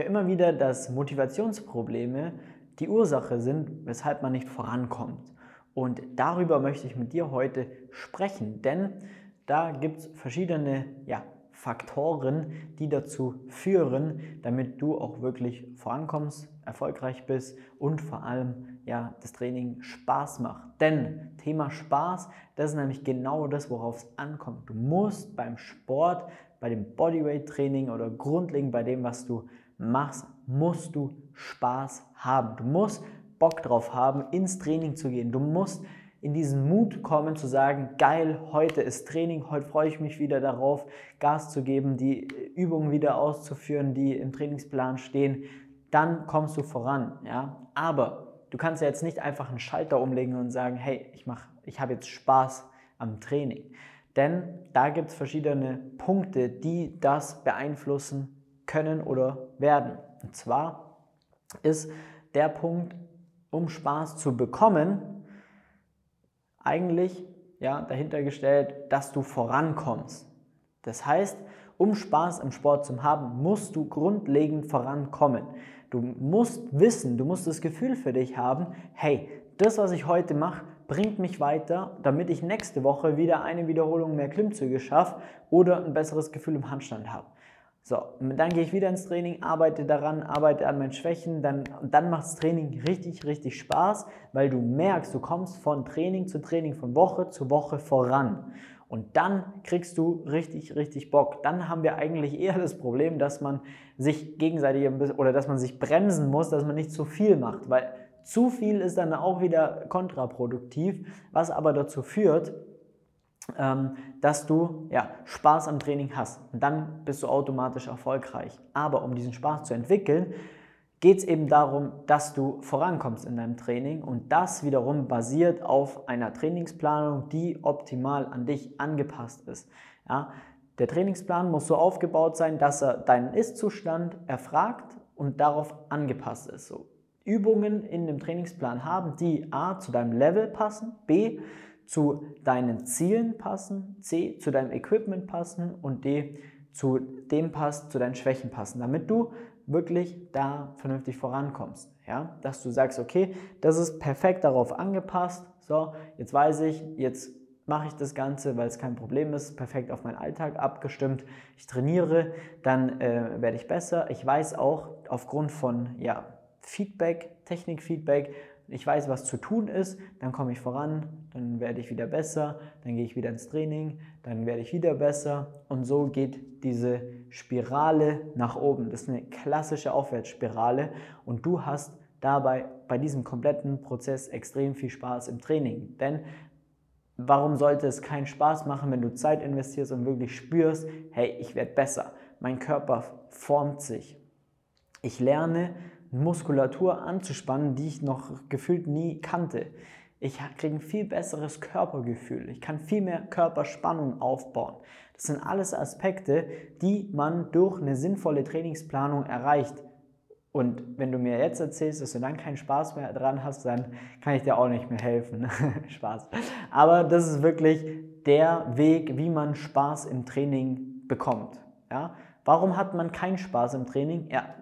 höre immer wieder, dass Motivationsprobleme die Ursache sind, weshalb man nicht vorankommt. Und darüber möchte ich mit dir heute sprechen, denn da gibt es verschiedene ja, Faktoren, die dazu führen, damit du auch wirklich vorankommst, erfolgreich bist und vor allem ja, das Training Spaß macht. Denn Thema Spaß, das ist nämlich genau das, worauf es ankommt. Du musst beim Sport, bei dem Bodyweight-Training oder grundlegend bei dem, was du machst, musst du Spaß haben. Du musst Bock drauf haben, ins Training zu gehen. Du musst in diesen Mut kommen zu sagen, geil, heute ist Training, heute freue ich mich wieder darauf, Gas zu geben, die Übungen wieder auszuführen, die im Trainingsplan stehen, dann kommst du voran. Ja? Aber du kannst ja jetzt nicht einfach einen Schalter umlegen und sagen, hey, ich, ich habe jetzt Spaß am Training. Denn da gibt es verschiedene Punkte, die das beeinflussen können oder werden. Und zwar ist der Punkt, um Spaß zu bekommen, eigentlich ja, dahinter gestellt, dass du vorankommst. Das heißt, um Spaß im Sport zu haben, musst du grundlegend vorankommen. Du musst wissen, du musst das Gefühl für dich haben, hey, das, was ich heute mache, bringt mich weiter, damit ich nächste Woche wieder eine Wiederholung mehr Klimmzüge schaffe oder ein besseres Gefühl im Handstand habe. So, dann gehe ich wieder ins Training, arbeite daran, arbeite an meinen Schwächen, dann, dann macht das Training richtig, richtig Spaß, weil du merkst, du kommst von Training zu Training, von Woche zu Woche voran. Und dann kriegst du richtig, richtig Bock. Dann haben wir eigentlich eher das Problem, dass man sich gegenseitig ein bisschen, oder dass man sich bremsen muss, dass man nicht zu viel macht, weil zu viel ist dann auch wieder kontraproduktiv, was aber dazu führt, dass du ja, Spaß am Training hast. Und dann bist du automatisch erfolgreich. Aber um diesen Spaß zu entwickeln, geht es eben darum, dass du vorankommst in deinem Training und das wiederum basiert auf einer Trainingsplanung, die optimal an dich angepasst ist. Ja, der Trainingsplan muss so aufgebaut sein, dass er deinen Ist-Zustand erfragt und darauf angepasst ist. So, Übungen in dem Trainingsplan haben, die A zu deinem Level passen, B zu deinen Zielen passen, C zu deinem Equipment passen und D zu dem passt, zu deinen Schwächen passen, damit du wirklich da vernünftig vorankommst. Ja? Dass du sagst, okay, das ist perfekt darauf angepasst, so, jetzt weiß ich, jetzt mache ich das Ganze, weil es kein Problem ist, perfekt auf meinen Alltag abgestimmt. Ich trainiere, dann äh, werde ich besser. Ich weiß auch aufgrund von ja, Feedback, Technikfeedback, ich weiß, was zu tun ist, dann komme ich voran, dann werde ich wieder besser, dann gehe ich wieder ins Training, dann werde ich wieder besser und so geht diese Spirale nach oben. Das ist eine klassische Aufwärtsspirale und du hast dabei bei diesem kompletten Prozess extrem viel Spaß im Training. Denn warum sollte es keinen Spaß machen, wenn du Zeit investierst und wirklich spürst, hey, ich werde besser, mein Körper formt sich. Ich lerne Muskulatur anzuspannen, die ich noch gefühlt nie kannte. Ich kriege ein viel besseres Körpergefühl. Ich kann viel mehr Körperspannung aufbauen. Das sind alles Aspekte, die man durch eine sinnvolle Trainingsplanung erreicht. Und wenn du mir jetzt erzählst, dass du dann keinen Spaß mehr dran hast, dann kann ich dir auch nicht mehr helfen. Spaß. Aber das ist wirklich der Weg, wie man Spaß im Training bekommt. Ja? Warum hat man keinen Spaß im Training? Ja,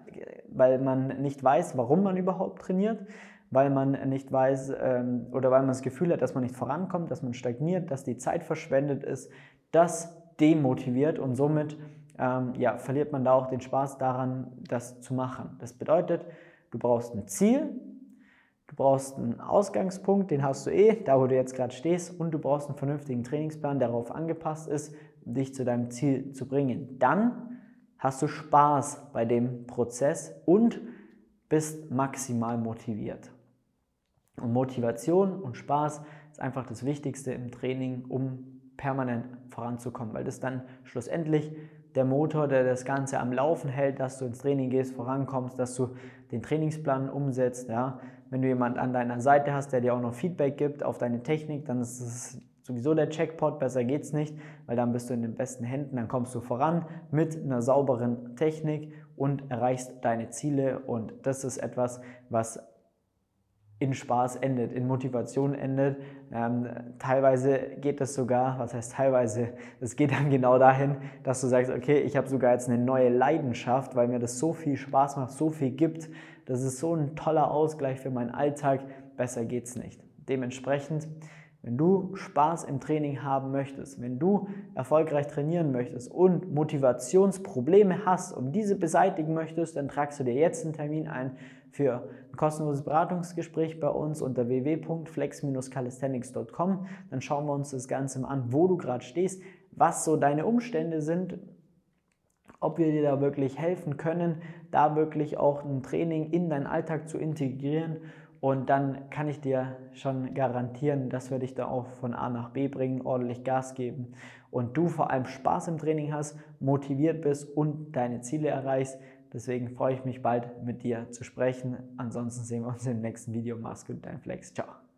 weil man nicht weiß, warum man überhaupt trainiert, weil man nicht weiß ähm, oder weil man das Gefühl hat, dass man nicht vorankommt, dass man stagniert, dass die Zeit verschwendet ist. Das demotiviert und somit ähm, ja, verliert man da auch den Spaß daran, das zu machen. Das bedeutet, du brauchst ein Ziel, du brauchst einen Ausgangspunkt, den hast du eh, da wo du jetzt gerade stehst, und du brauchst einen vernünftigen Trainingsplan, der darauf angepasst ist, dich zu deinem Ziel zu bringen. Dann hast du Spaß bei dem Prozess und bist maximal motiviert. Und Motivation und Spaß ist einfach das Wichtigste im Training, um permanent voranzukommen, weil das dann schlussendlich der Motor, der das Ganze am Laufen hält, dass du ins Training gehst, vorankommst, dass du den Trainingsplan umsetzt. Ja. Wenn du jemanden an deiner Seite hast, der dir auch noch Feedback gibt auf deine Technik, dann ist es sowieso der Checkpot, besser geht's nicht, weil dann bist du in den besten Händen, dann kommst du voran mit einer sauberen Technik und erreichst deine Ziele und das ist etwas, was in Spaß endet, in Motivation endet. Ähm, teilweise geht das sogar, was heißt teilweise, es geht dann genau dahin, dass du sagst, okay, ich habe sogar jetzt eine neue Leidenschaft, weil mir das so viel Spaß macht, so viel gibt. Das ist so ein toller Ausgleich für meinen Alltag. Besser geht's nicht. Dementsprechend wenn du Spaß im Training haben möchtest, wenn du erfolgreich trainieren möchtest und Motivationsprobleme hast und diese beseitigen möchtest, dann tragst du dir jetzt einen Termin ein für ein kostenloses Beratungsgespräch bei uns unter www.flex-calisthenics.com. Dann schauen wir uns das Ganze mal an, wo du gerade stehst, was so deine Umstände sind, ob wir dir da wirklich helfen können, da wirklich auch ein Training in deinen Alltag zu integrieren und dann kann ich dir schon garantieren, dass wir dich da auch von A nach B bringen, ordentlich Gas geben und du vor allem Spaß im Training hast, motiviert bist und deine Ziele erreichst. Deswegen freue ich mich bald mit dir zu sprechen. Ansonsten sehen wir uns im nächsten Video. Mach's gut, dein Flex. Ciao.